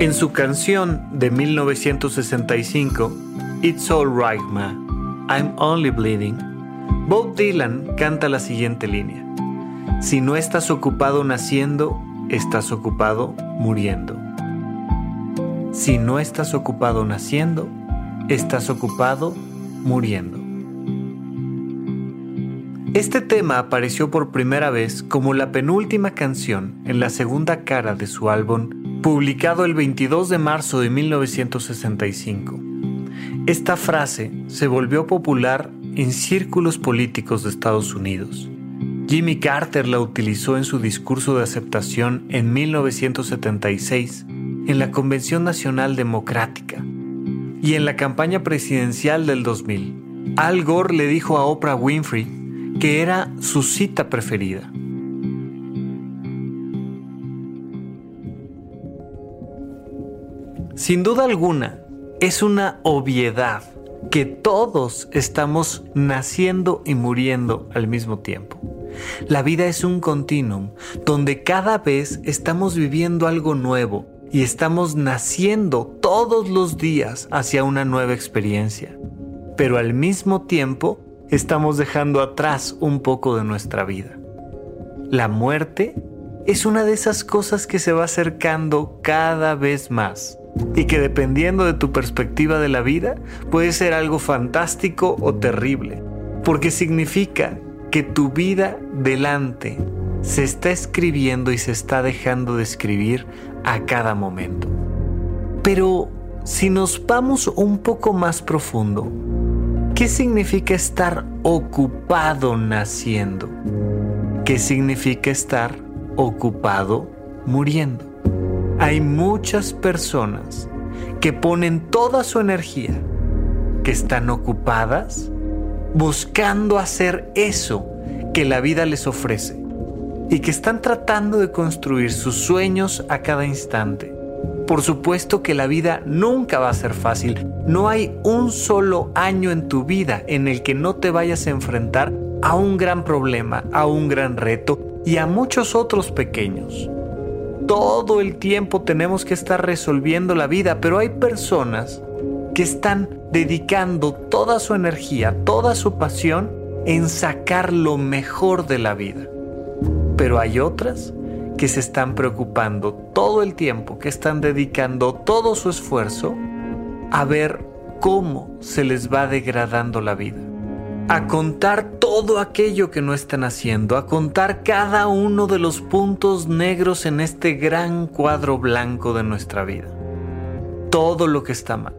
En su canción de 1965, It's All Right Ma, I'm Only Bleeding, Bob Dylan canta la siguiente línea. Si no estás ocupado naciendo, estás ocupado muriendo. Si no estás ocupado naciendo, estás ocupado muriendo. Este tema apareció por primera vez como la penúltima canción en la segunda cara de su álbum publicado el 22 de marzo de 1965. Esta frase se volvió popular en círculos políticos de Estados Unidos. Jimmy Carter la utilizó en su discurso de aceptación en 1976 en la Convención Nacional Democrática y en la campaña presidencial del 2000. Al Gore le dijo a Oprah Winfrey que era su cita preferida. Sin duda alguna, es una obviedad que todos estamos naciendo y muriendo al mismo tiempo. La vida es un continuum donde cada vez estamos viviendo algo nuevo y estamos naciendo todos los días hacia una nueva experiencia. Pero al mismo tiempo estamos dejando atrás un poco de nuestra vida. La muerte es una de esas cosas que se va acercando cada vez más y que dependiendo de tu perspectiva de la vida puede ser algo fantástico o terrible, porque significa que tu vida delante se está escribiendo y se está dejando de escribir a cada momento. Pero si nos vamos un poco más profundo, ¿qué significa estar ocupado naciendo? ¿Qué significa estar ocupado muriendo? Hay muchas personas que ponen toda su energía, que están ocupadas buscando hacer eso que la vida les ofrece y que están tratando de construir sus sueños a cada instante. Por supuesto que la vida nunca va a ser fácil. No hay un solo año en tu vida en el que no te vayas a enfrentar a un gran problema, a un gran reto y a muchos otros pequeños todo el tiempo tenemos que estar resolviendo la vida, pero hay personas que están dedicando toda su energía, toda su pasión en sacar lo mejor de la vida. Pero hay otras que se están preocupando todo el tiempo, que están dedicando todo su esfuerzo a ver cómo se les va degradando la vida a contar todo aquello que no están haciendo, a contar cada uno de los puntos negros en este gran cuadro blanco de nuestra vida. Todo lo que está mal.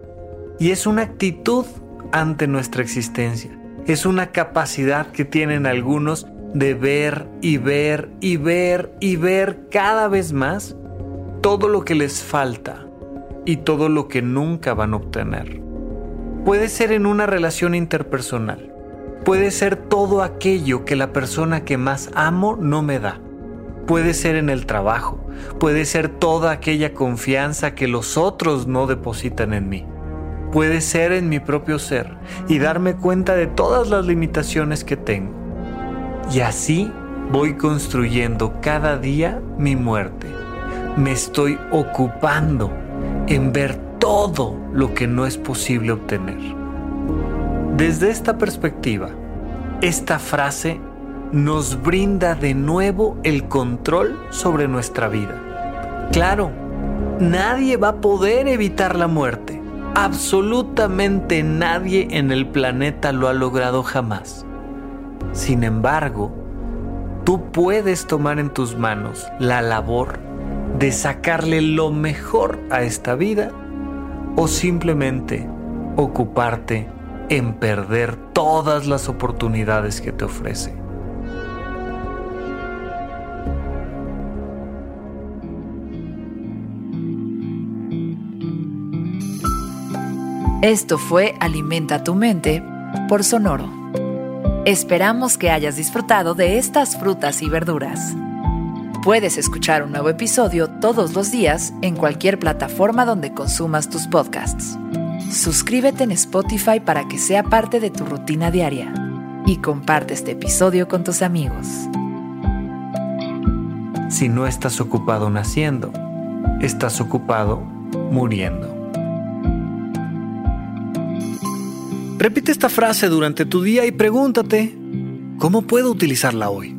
Y es una actitud ante nuestra existencia. Es una capacidad que tienen algunos de ver y ver y ver y ver cada vez más todo lo que les falta y todo lo que nunca van a obtener. Puede ser en una relación interpersonal, Puede ser todo aquello que la persona que más amo no me da. Puede ser en el trabajo, puede ser toda aquella confianza que los otros no depositan en mí. puede ser en mi propio ser y darme cuenta de todas las limitaciones que tengo. Y así voy construyendo cada día mi muerte. Me estoy ocupando en ver todo lo que no es posible obtener. Desde esta perspectiva, esta frase nos brinda de nuevo el control sobre nuestra vida. Claro, nadie va a poder evitar la muerte. Absolutamente nadie en el planeta lo ha logrado jamás. Sin embargo, tú puedes tomar en tus manos la labor de sacarle lo mejor a esta vida o simplemente ocuparte en perder todas las oportunidades que te ofrece. Esto fue Alimenta tu mente por Sonoro. Esperamos que hayas disfrutado de estas frutas y verduras. Puedes escuchar un nuevo episodio todos los días en cualquier plataforma donde consumas tus podcasts. Suscríbete en Spotify para que sea parte de tu rutina diaria y comparte este episodio con tus amigos. Si no estás ocupado naciendo, estás ocupado muriendo. Repite esta frase durante tu día y pregúntate, ¿cómo puedo utilizarla hoy?